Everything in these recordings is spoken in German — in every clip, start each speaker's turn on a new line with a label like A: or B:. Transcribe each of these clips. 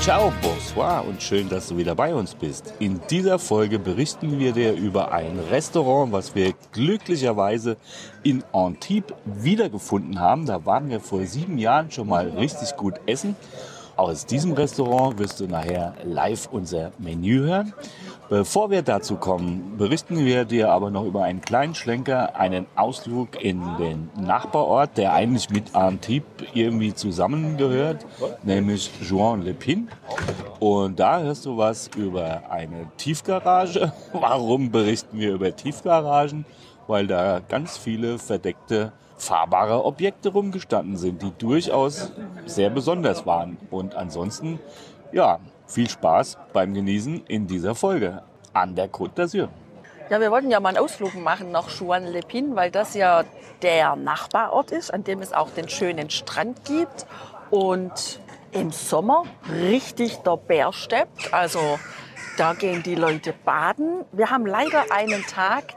A: Ciao, bonsoir und schön, dass du wieder bei uns bist. In dieser Folge berichten wir dir über ein Restaurant, was wir glücklicherweise in Antibes wiedergefunden haben. Da waren wir vor sieben Jahren schon mal richtig gut essen. Aus diesem Restaurant wirst du nachher live unser Menü hören. Bevor wir dazu kommen, berichten wir dir aber noch über einen kleinen Schlenker, einen Ausflug in den Nachbarort, der eigentlich mit Antibes irgendwie zusammengehört, nämlich Juan-le-Pin. Und da hörst du was über eine Tiefgarage. Warum berichten wir über Tiefgaragen? Weil da ganz viele verdeckte fahrbare Objekte rumgestanden sind, die durchaus sehr besonders waren. Und ansonsten, ja, viel Spaß beim Genießen in dieser Folge an der Côte d'Azur.
B: Ja, wir wollten ja mal einen Ausflug machen nach Juan-le-Pin, weil das ja der Nachbarort ist, an dem es auch den schönen Strand gibt. Und im Sommer richtig der Bär steppt. Also da gehen die Leute baden. Wir haben leider einen Tag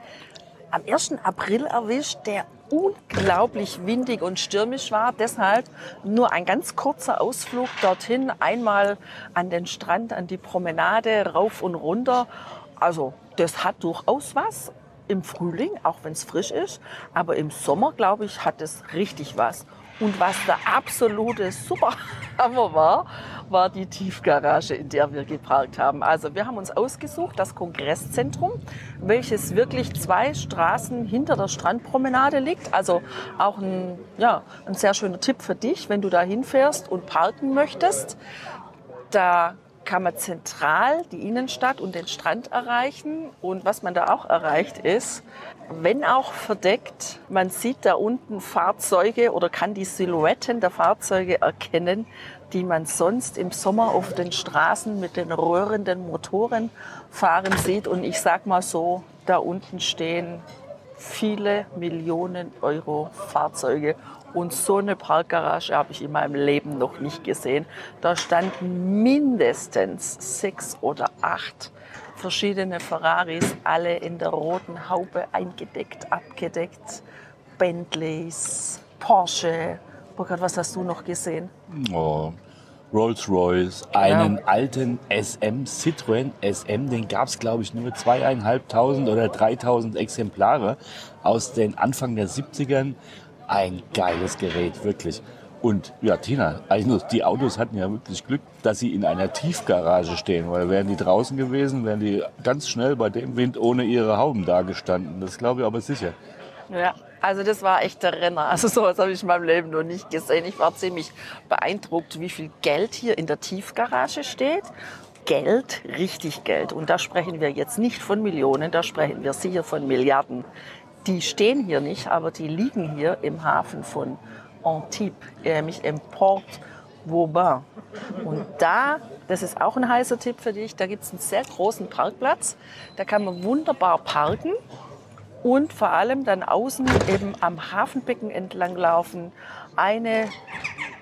B: am 1. April erwischt, der unglaublich windig und stürmisch war. Deshalb nur ein ganz kurzer Ausflug dorthin, einmal an den Strand, an die Promenade, rauf und runter. Also das hat durchaus was im Frühling, auch wenn es frisch ist. Aber im Sommer, glaube ich, hat es richtig was. Und was der absolute Superhammer war, war die Tiefgarage, in der wir geparkt haben. Also wir haben uns ausgesucht, das Kongresszentrum, welches wirklich zwei Straßen hinter der Strandpromenade liegt. Also auch ein, ja, ein sehr schöner Tipp für dich, wenn du da hinfährst und parken möchtest. Da kann man zentral die Innenstadt und den Strand erreichen. Und was man da auch erreicht ist, wenn auch verdeckt, man sieht da unten Fahrzeuge oder kann die Silhouetten der Fahrzeuge erkennen, die man sonst im Sommer auf den Straßen mit den röhrenden Motoren fahren sieht. Und ich sag mal so, da unten stehen viele Millionen Euro Fahrzeuge und so eine Parkgarage habe ich in meinem Leben noch nicht gesehen. Da standen mindestens sechs oder acht verschiedene Ferraris, alle in der roten Haube eingedeckt, abgedeckt. Bentleys, Porsche. Burkhard, was hast du noch gesehen?
A: Oh, Rolls-Royce, einen alten SM, Citroën SM, den gab es, glaube ich, nur zweieinhalbtausend oder dreitausend Exemplare aus den Anfang der 70ern ein geiles Gerät, wirklich. Und ja, Tina, eigentlich die Autos hatten ja wirklich Glück, dass sie in einer Tiefgarage stehen, weil wären die draußen gewesen, wären die ganz schnell bei dem Wind ohne ihre Hauben dagestanden. Das glaube ich aber sicher.
B: Ja, also das war echt der Renner. Also sowas habe ich in meinem Leben noch nicht gesehen. Ich war ziemlich beeindruckt, wie viel Geld hier in der Tiefgarage steht. Geld, richtig Geld. Und da sprechen wir jetzt nicht von Millionen, da sprechen wir sicher von Milliarden die stehen hier nicht, aber die liegen hier im Hafen von Antibes, nämlich im Port Vauban. Und da, das ist auch ein heißer Tipp für dich, da gibt es einen sehr großen Parkplatz. Da kann man wunderbar parken und vor allem dann außen eben am Hafenbecken entlang laufen, eine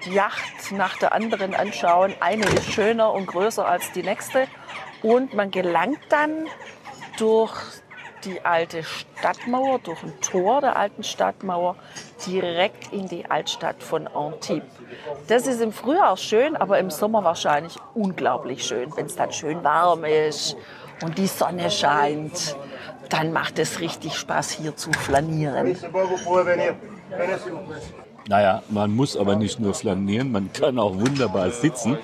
B: Yacht nach der anderen anschauen. Eine ist schöner und größer als die nächste. Und man gelangt dann durch die alte Stadtmauer, durch ein Tor der alten Stadtmauer, direkt in die Altstadt von Antibes. Das ist im Frühjahr schön, aber im Sommer wahrscheinlich unglaublich schön, wenn es dann schön warm ist und die Sonne scheint. Dann macht es richtig Spaß, hier zu flanieren.
A: Naja, man muss aber nicht nur flanieren, man kann auch wunderbar sitzen.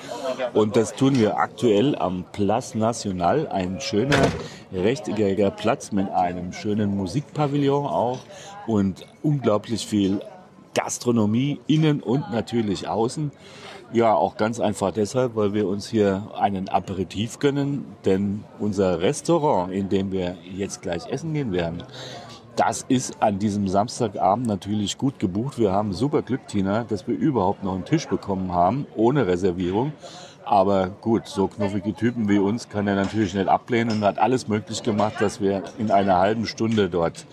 A: Und das tun wir aktuell am Place National, ein schöner rechteckiger Platz mit einem schönen Musikpavillon auch und unglaublich viel Gastronomie innen und natürlich außen. Ja, auch ganz einfach deshalb, weil wir uns hier einen Aperitif gönnen, denn unser Restaurant, in dem wir jetzt gleich essen gehen werden, das ist an diesem Samstagabend natürlich gut gebucht. Wir haben super Glück, Tina, dass wir überhaupt noch einen Tisch bekommen haben, ohne Reservierung. Aber gut, so knuffige Typen wie uns kann er natürlich nicht ablehnen und hat alles möglich gemacht, dass wir in einer halben Stunde dort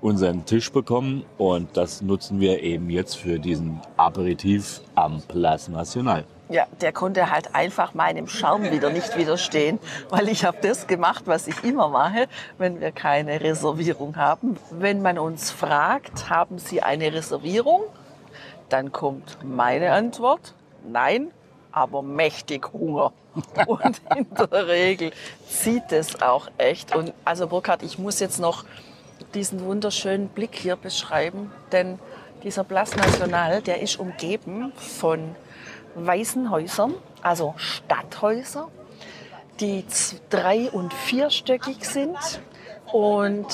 A: unseren Tisch bekommen. Und das nutzen wir eben jetzt für diesen Aperitif am Place National.
C: Ja, der konnte halt einfach meinem Charme wieder nicht widerstehen, weil ich habe das gemacht, was ich immer mache, wenn wir keine Reservierung haben. Wenn man uns fragt, haben Sie eine Reservierung? Dann kommt meine Antwort, nein, aber mächtig Hunger. Und in der Regel zieht es auch echt. Und also Burkhard, ich muss jetzt noch diesen wunderschönen Blick hier beschreiben, denn dieser Place National, der ist umgeben von weißen Häusern, also Stadthäuser, die drei- und vierstöckig sind und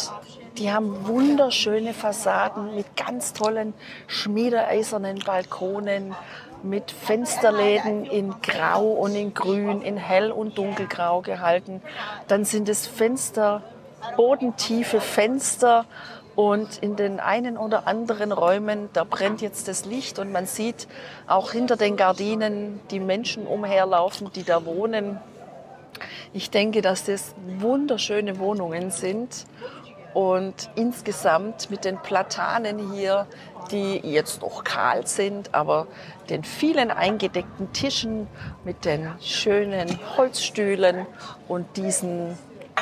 C: die haben wunderschöne Fassaden mit ganz tollen schmiedeeisernen Balkonen, mit Fensterläden in Grau und in Grün, in Hell- und Dunkelgrau gehalten. Dann sind es Fenster, bodentiefe Fenster und in den einen oder anderen Räumen, da brennt jetzt das Licht und man sieht auch hinter den Gardinen die Menschen umherlaufen, die da wohnen. Ich denke, dass das wunderschöne Wohnungen sind und insgesamt mit den Platanen hier, die jetzt noch kahl sind, aber den vielen eingedeckten Tischen mit den schönen Holzstühlen und diesen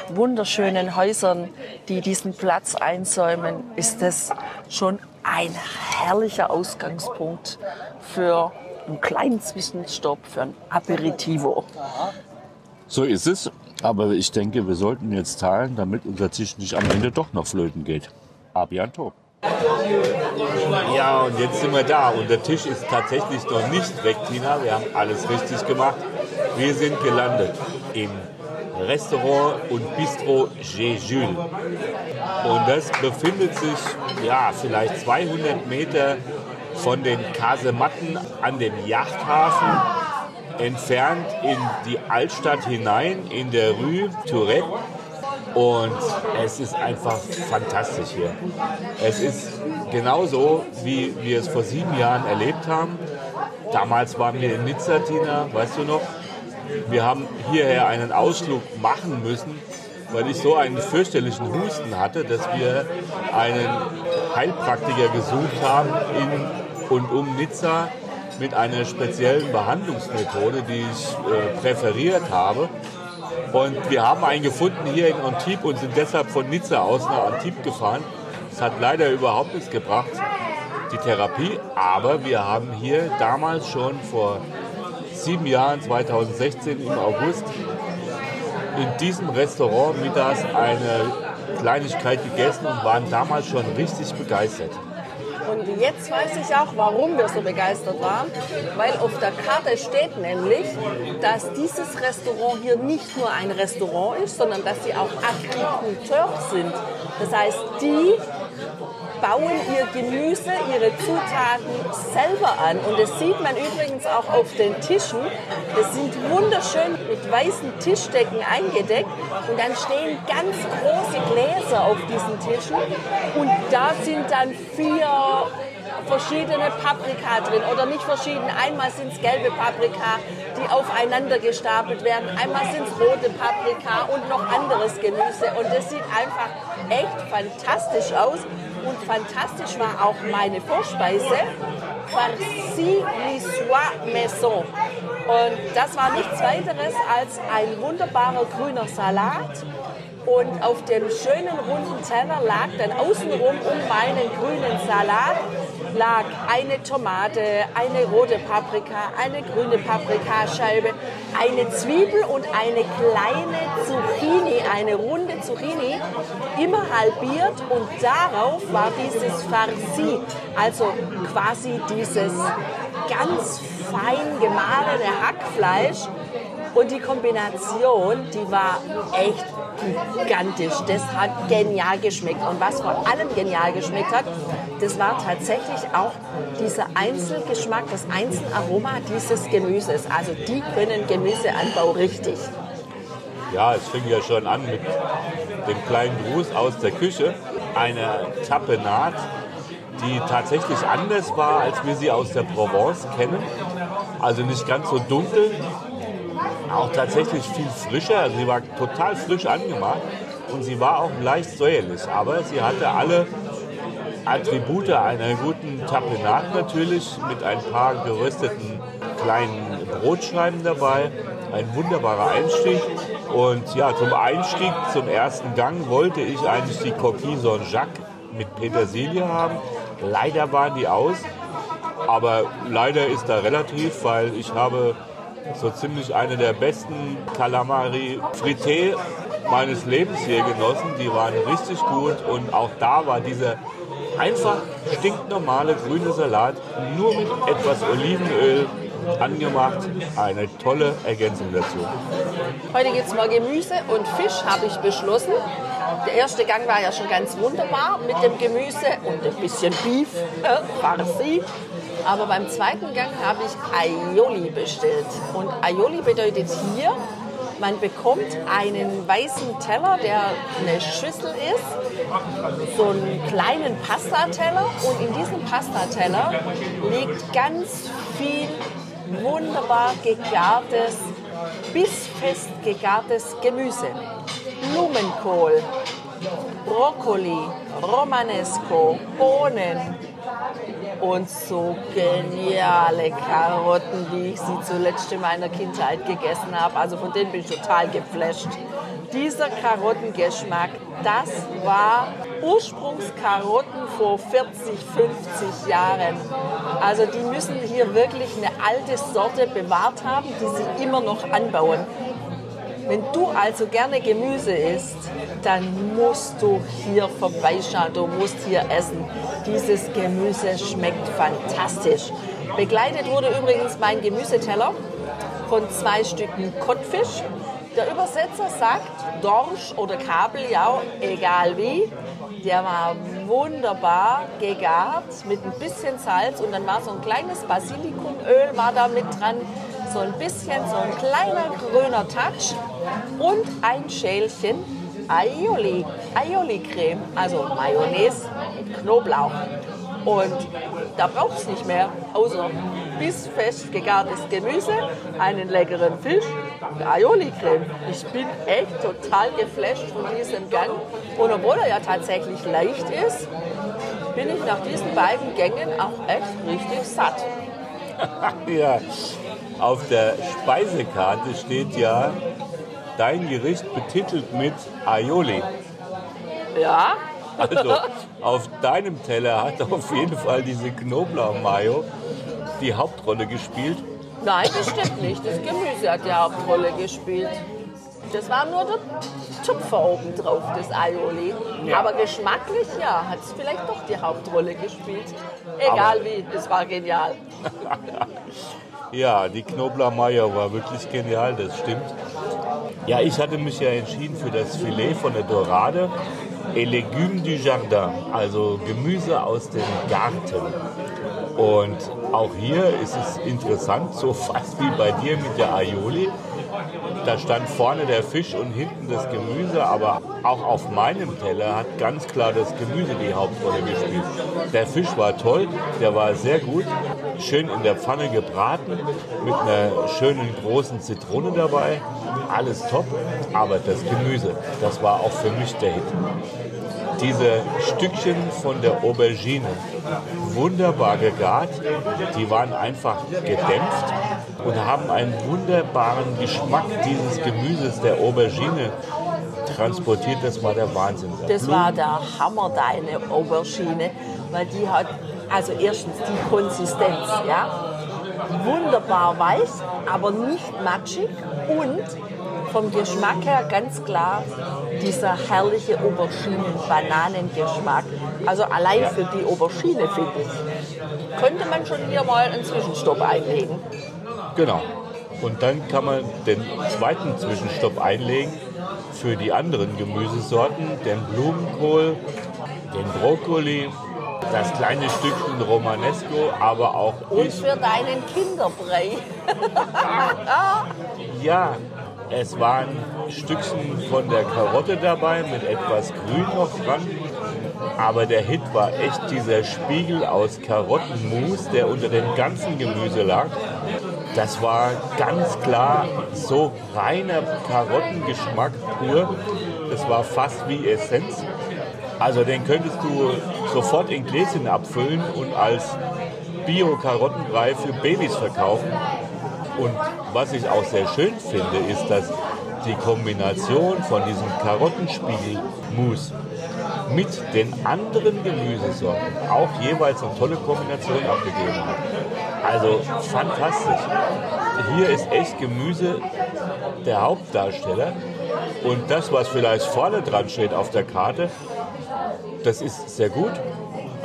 C: wunderschönen Häusern, die diesen Platz einsäumen, ist es schon ein herrlicher Ausgangspunkt für einen kleinen Zwischenstopp, für ein Aperitivo.
A: So ist es. Aber ich denke, wir sollten jetzt zahlen, damit unser Tisch nicht am Ende doch noch flöten geht. A bientôt. Ja, und jetzt sind wir da. Und der Tisch ist tatsächlich noch nicht weg, Tina. Wir haben alles richtig gemacht. Wir sind gelandet im Restaurant und Bistro G. Jules. Und das befindet sich ja, vielleicht 200 Meter von den Kasematten an dem Yachthafen entfernt in die Altstadt hinein, in der Rue Tourette. Und es ist einfach fantastisch hier. Es ist genauso, wie wir es vor sieben Jahren erlebt haben. Damals waren wir in Nizza, Tina, weißt du noch? Wir haben hierher einen Ausflug machen müssen, weil ich so einen fürchterlichen Husten hatte, dass wir einen Heilpraktiker gesucht haben in und um Nizza mit einer speziellen Behandlungsmethode, die ich äh, präferiert habe. Und wir haben einen gefunden hier in Antibes und sind deshalb von Nizza aus nach Antibes gefahren. Es hat leider überhaupt nichts gebracht, die Therapie, aber wir haben hier damals schon vor sieben Jahren, 2016 im August, in diesem Restaurant mittags eine Kleinigkeit gegessen und waren damals schon richtig begeistert.
B: Und jetzt weiß ich auch, warum wir so begeistert waren, weil auf der Karte steht nämlich, dass dieses Restaurant hier nicht nur ein Restaurant ist, sondern dass sie auch Agrikulteur sind. Das heißt, die bauen ihr Gemüse, ihre Zutaten selber an. Und das sieht man übrigens auch auf den Tischen. Das sind wunderschön mit weißen Tischdecken eingedeckt. Und dann stehen ganz große Gläser auf diesen Tischen. Und da sind dann vier verschiedene Paprika drin oder nicht verschieden. Einmal sind es gelbe Paprika, die aufeinander gestapelt werden. Einmal sind es rote Paprika und noch anderes Gemüse. Und das sieht einfach echt fantastisch aus. Und fantastisch war auch meine Vorspeise, Farci Niçois Maison. Und das war nichts weiteres als ein wunderbarer grüner Salat. Und auf dem schönen runden Teller lag dann außenrum um meinen grünen Salat lag eine Tomate, eine rote Paprika, eine grüne Paprikascheibe, eine Zwiebel und eine kleine Zucchini, eine runde Zucchini, immer halbiert und darauf war dieses Farci, also quasi dieses ganz fein gemahlene Hackfleisch. Und die Kombination, die war echt gigantisch. Das hat genial geschmeckt. Und was vor allem genial geschmeckt hat, das war tatsächlich auch dieser Einzelgeschmack, das Einzelaroma dieses Gemüses. Also die können Gemüseanbau richtig.
A: Ja, es fing ja schon an mit dem kleinen Gruß aus der Küche. Eine Tapenade, die tatsächlich anders war, als wir sie aus der Provence kennen. Also nicht ganz so dunkel, auch tatsächlich viel frischer. Sie war total frisch angemacht und sie war auch leicht säuerlich. Aber sie hatte alle Attribute einer guten Tapenade natürlich mit ein paar gerösteten kleinen Brotscheiben dabei. Ein wunderbarer Einstieg. Und ja, zum Einstieg, zum ersten Gang wollte ich eigentlich die Coquille Saint-Jacques mit Petersilie haben. Leider waren die aus. Aber leider ist da relativ, weil ich habe so ziemlich eine der besten Calamari Frité meines Lebens hier genossen. Die waren richtig gut und auch da war dieser einfach stinknormale grüne Salat nur mit etwas Olivenöl angemacht. Eine tolle Ergänzung dazu.
B: Heute gibt es mal Gemüse und Fisch, habe ich beschlossen. Der erste Gang war ja schon ganz wunderbar mit dem Gemüse und ein bisschen Beef, äh, Farsi. Aber beim zweiten Gang habe ich Aioli bestellt. Und Aioli bedeutet hier, man bekommt einen weißen Teller, der eine Schüssel ist, so einen kleinen Pastateller und in diesem Pastateller liegt ganz viel wunderbar gegartes, bissfest gegartes Gemüse. Blumenkohl, Brokkoli, Romanesco, Bohnen, und so geniale Karotten, wie ich sie zuletzt in meiner Kindheit gegessen habe. Also von denen bin ich total geflasht. Dieser Karottengeschmack, das war Ursprungskarotten vor 40, 50 Jahren. Also die müssen hier wirklich eine alte Sorte bewahrt haben, die sie immer noch anbauen. Wenn du also gerne Gemüse isst, dann musst du hier vorbeischauen, du musst hier essen. Dieses Gemüse schmeckt fantastisch. Begleitet wurde übrigens mein Gemüseteller von zwei Stücken Kottfisch. Der Übersetzer sagt Dorsch oder Kabeljau, egal wie. Der war wunderbar gegart mit ein bisschen Salz und dann war so ein kleines Basilikumöl war da mit dran so ein bisschen, so ein kleiner grüner Touch und ein Schälchen Aioli, Aioli-Creme, also Mayonnaise mit Knoblauch. Und da braucht es nicht mehr, außer bissfest gegartes Gemüse, einen leckeren Fisch, Aioli-Creme. Ich bin echt total geflasht von diesem Gang. Und obwohl er ja tatsächlich leicht ist, bin ich nach diesen beiden Gängen auch echt richtig satt.
A: ja, auf der Speisekarte steht ja dein Gericht betitelt mit Aioli.
B: Ja.
A: Also auf deinem Teller hat auf jeden Fall diese Knoblauch-Mayo die Hauptrolle gespielt.
B: Nein, das stimmt nicht. Das Gemüse hat die Hauptrolle gespielt. Das war nur der Tupfer oben drauf, das Aioli.
A: Ja.
B: Aber geschmacklich, ja, hat es vielleicht doch die Hauptrolle gespielt. Egal
A: Aber-
B: wie, es war genial.
A: Ja, die Knoblauch-Mayo war wirklich genial, das stimmt. Ja, ich hatte mich ja entschieden für das Filet von der Dorade et Légumes du Jardin, also Gemüse aus dem Garten. Und auch hier ist es interessant, so fast wie bei dir mit der Aioli. Da stand vorne der Fisch und hinten das Gemüse, aber auch auf meinem Teller hat ganz klar das Gemüse die Hauptrolle gespielt. Der Fisch war toll, der war sehr gut, schön in der Pfanne gebraten, mit einer schönen großen Zitrone dabei. Alles top, aber das Gemüse, das war auch für mich der Hit diese Stückchen von der Aubergine wunderbar gegart. Die waren einfach gedämpft und haben einen wunderbaren Geschmack dieses Gemüses der Aubergine transportiert. Das war der Wahnsinn.
B: Das war der Hammer, deine Aubergine, weil die hat, also erstens die Konsistenz, ja, wunderbar weich, aber nicht matschig und vom Geschmack her ganz klar dieser herrliche Auberginen-Bananengeschmack. Also allein für die Aubergine, finde ich, könnte man schon hier mal einen Zwischenstopp einlegen.
A: Genau. Und dann kann man den zweiten Zwischenstopp einlegen für die anderen Gemüsesorten, den Blumenkohl, den Brokkoli, das kleine Stückchen Romanesco, aber auch
B: Und
A: ich.
B: für deinen Kinderbrei.
A: Ja, es waren Stückchen von der Karotte dabei mit etwas Grün noch dran. Aber der Hit war echt dieser Spiegel aus Karottenmus, der unter dem ganzen Gemüse lag. das war ganz klar so reiner Karottengeschmack pur. Das war fast wie Essenz. Also den könntest du sofort in Gläschen abfüllen und als Bio-Karottenbrei für Babys verkaufen. Und was ich auch sehr schön finde, ist, dass die Kombination von diesem Karottenspiegelmus mit den anderen Gemüsesorten auch jeweils eine tolle Kombination abgegeben hat. Also fantastisch. Hier ist echt Gemüse der Hauptdarsteller. Und das, was vielleicht vorne dran steht auf der Karte, das ist sehr gut,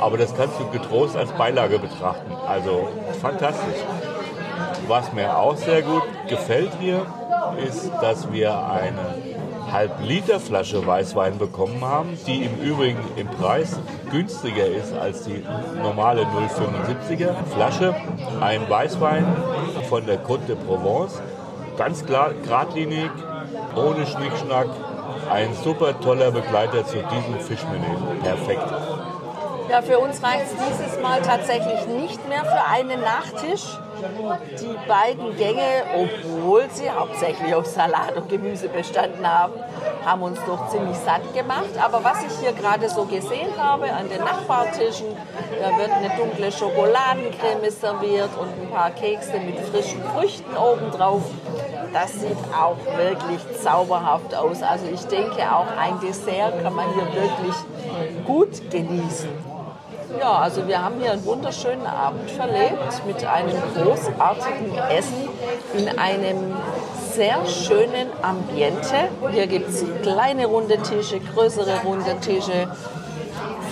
A: aber das kannst du getrost als Beilage betrachten. Also fantastisch. Was mir auch sehr gut gefällt hier, ist, dass wir eine Halb-Liter-Flasche Weißwein bekommen haben, die im Übrigen im Preis günstiger ist als die normale 0,75er Flasche. Ein Weißwein von der Côte de Provence, ganz klar, geradlinig, ohne Schnickschnack, ein super toller Begleiter zu diesem Fischmenü. Perfekt.
B: Ja, für uns reicht es dieses Mal tatsächlich nicht mehr für einen Nachtisch. Die beiden Gänge, obwohl sie hauptsächlich auf Salat und Gemüse bestanden haben, haben uns doch ziemlich satt gemacht. Aber was ich hier gerade so gesehen habe an den Nachbartischen, da wird eine dunkle Schokoladencreme serviert und ein paar Kekse mit frischen Früchten obendrauf. Das sieht auch wirklich zauberhaft aus. Also ich denke, auch ein Dessert kann man hier wirklich gut genießen. Ja, also wir haben hier einen wunderschönen Abend verlebt mit einem großartigen Essen in einem sehr schönen Ambiente. Hier gibt es kleine runde Tische, größere runde Tische,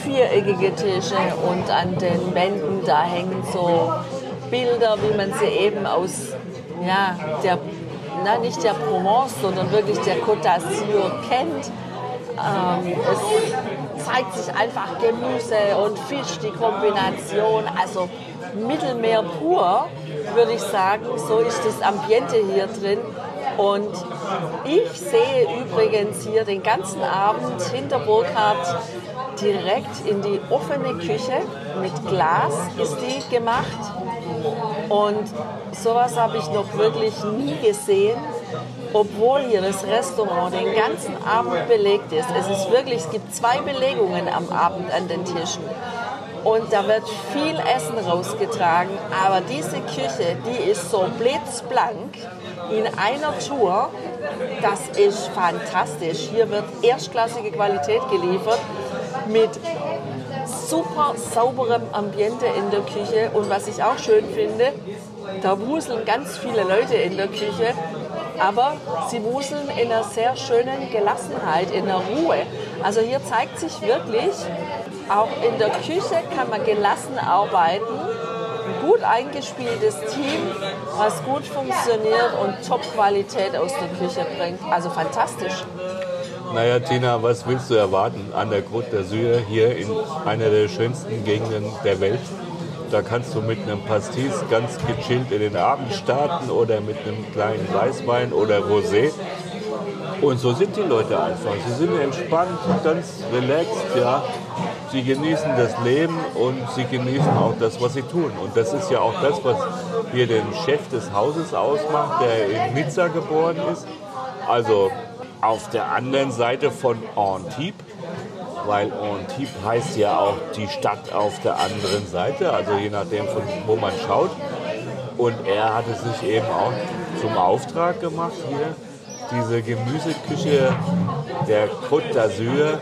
B: viereckige Tische und an den Wänden da hängen so Bilder, wie man sie eben aus ja, der, na, nicht der Provence, sondern wirklich der Côte d'Azur kennt. Ähm, es zeigt sich einfach Gemüse und Fisch, die Kombination, also Mittelmeer pur, würde ich sagen. So ist das Ambiente hier drin. Und ich sehe übrigens hier den ganzen Abend hinter Burkhardt direkt in die offene Küche. Mit Glas ist die gemacht. Und sowas habe ich noch wirklich nie gesehen obwohl hier das Restaurant den ganzen Abend belegt ist. Es ist wirklich, es gibt zwei Belegungen am Abend an den Tischen. Und da wird viel Essen rausgetragen, aber diese Küche, die ist so blitzblank in einer Tour. Das ist fantastisch. Hier wird erstklassige Qualität geliefert mit super sauberem Ambiente in der Küche. Und was ich auch schön finde, da wuseln ganz viele Leute in der Küche aber sie wuseln in einer sehr schönen Gelassenheit, in einer Ruhe. Also hier zeigt sich wirklich, auch in der Küche kann man gelassen arbeiten, ein gut eingespieltes Team, was gut funktioniert und Top-Qualität aus der Küche bringt. Also fantastisch.
A: Naja, Tina, was willst du erwarten an der Côte d'Azur hier in einer der schönsten Gegenden der Welt? Da kannst du mit einem Pastis ganz gechillt in den Abend starten oder mit einem kleinen Weißwein oder Rosé. Und so sind die Leute einfach. Sie sind entspannt, ganz relaxed, ja. Sie genießen das Leben und sie genießen auch das, was sie tun. Und das ist ja auch das, was hier den Chef des Hauses ausmacht, der in Nizza geboren ist. Also auf der anderen Seite von Antibes weil Antibes heißt ja auch die Stadt auf der anderen Seite, also je nachdem, von wo man schaut. Und er hat es sich eben auch zum Auftrag gemacht, hier diese Gemüseküche der Côte d'Azur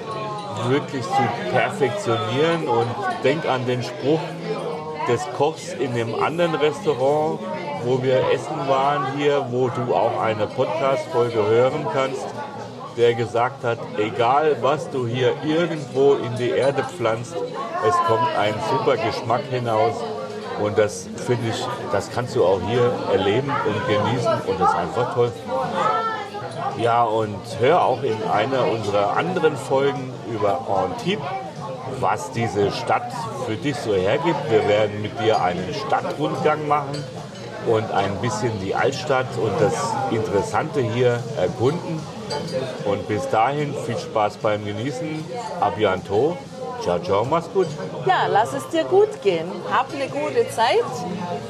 A: wirklich zu perfektionieren. Und denk an den Spruch des Kochs in dem anderen Restaurant, wo wir essen waren hier, wo du auch eine Podcast-Folge hören kannst der gesagt hat, egal was du hier irgendwo in die Erde pflanzt, es kommt ein super Geschmack hinaus. Und das finde ich, das kannst du auch hier erleben und genießen und das ist einfach toll. Ja, und hör auch in einer unserer anderen Folgen über Antibes, was diese Stadt für dich so hergibt. Wir werden mit dir einen Stadtrundgang machen und ein bisschen die Altstadt und das Interessante hier erkunden. Und bis dahin viel Spaß beim Genießen. A bientôt Ciao, ciao, mach's gut.
D: Ja, lass es dir gut gehen. Hab eine gute Zeit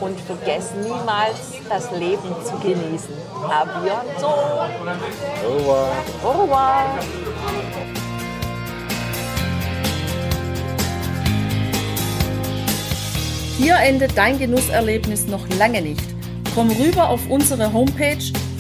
D: und vergiss niemals, das Leben zu genießen. A bientôt.
A: Au revoir.
D: Au revoir.
B: Hier endet dein Genusserlebnis noch lange nicht. Komm rüber auf unsere Homepage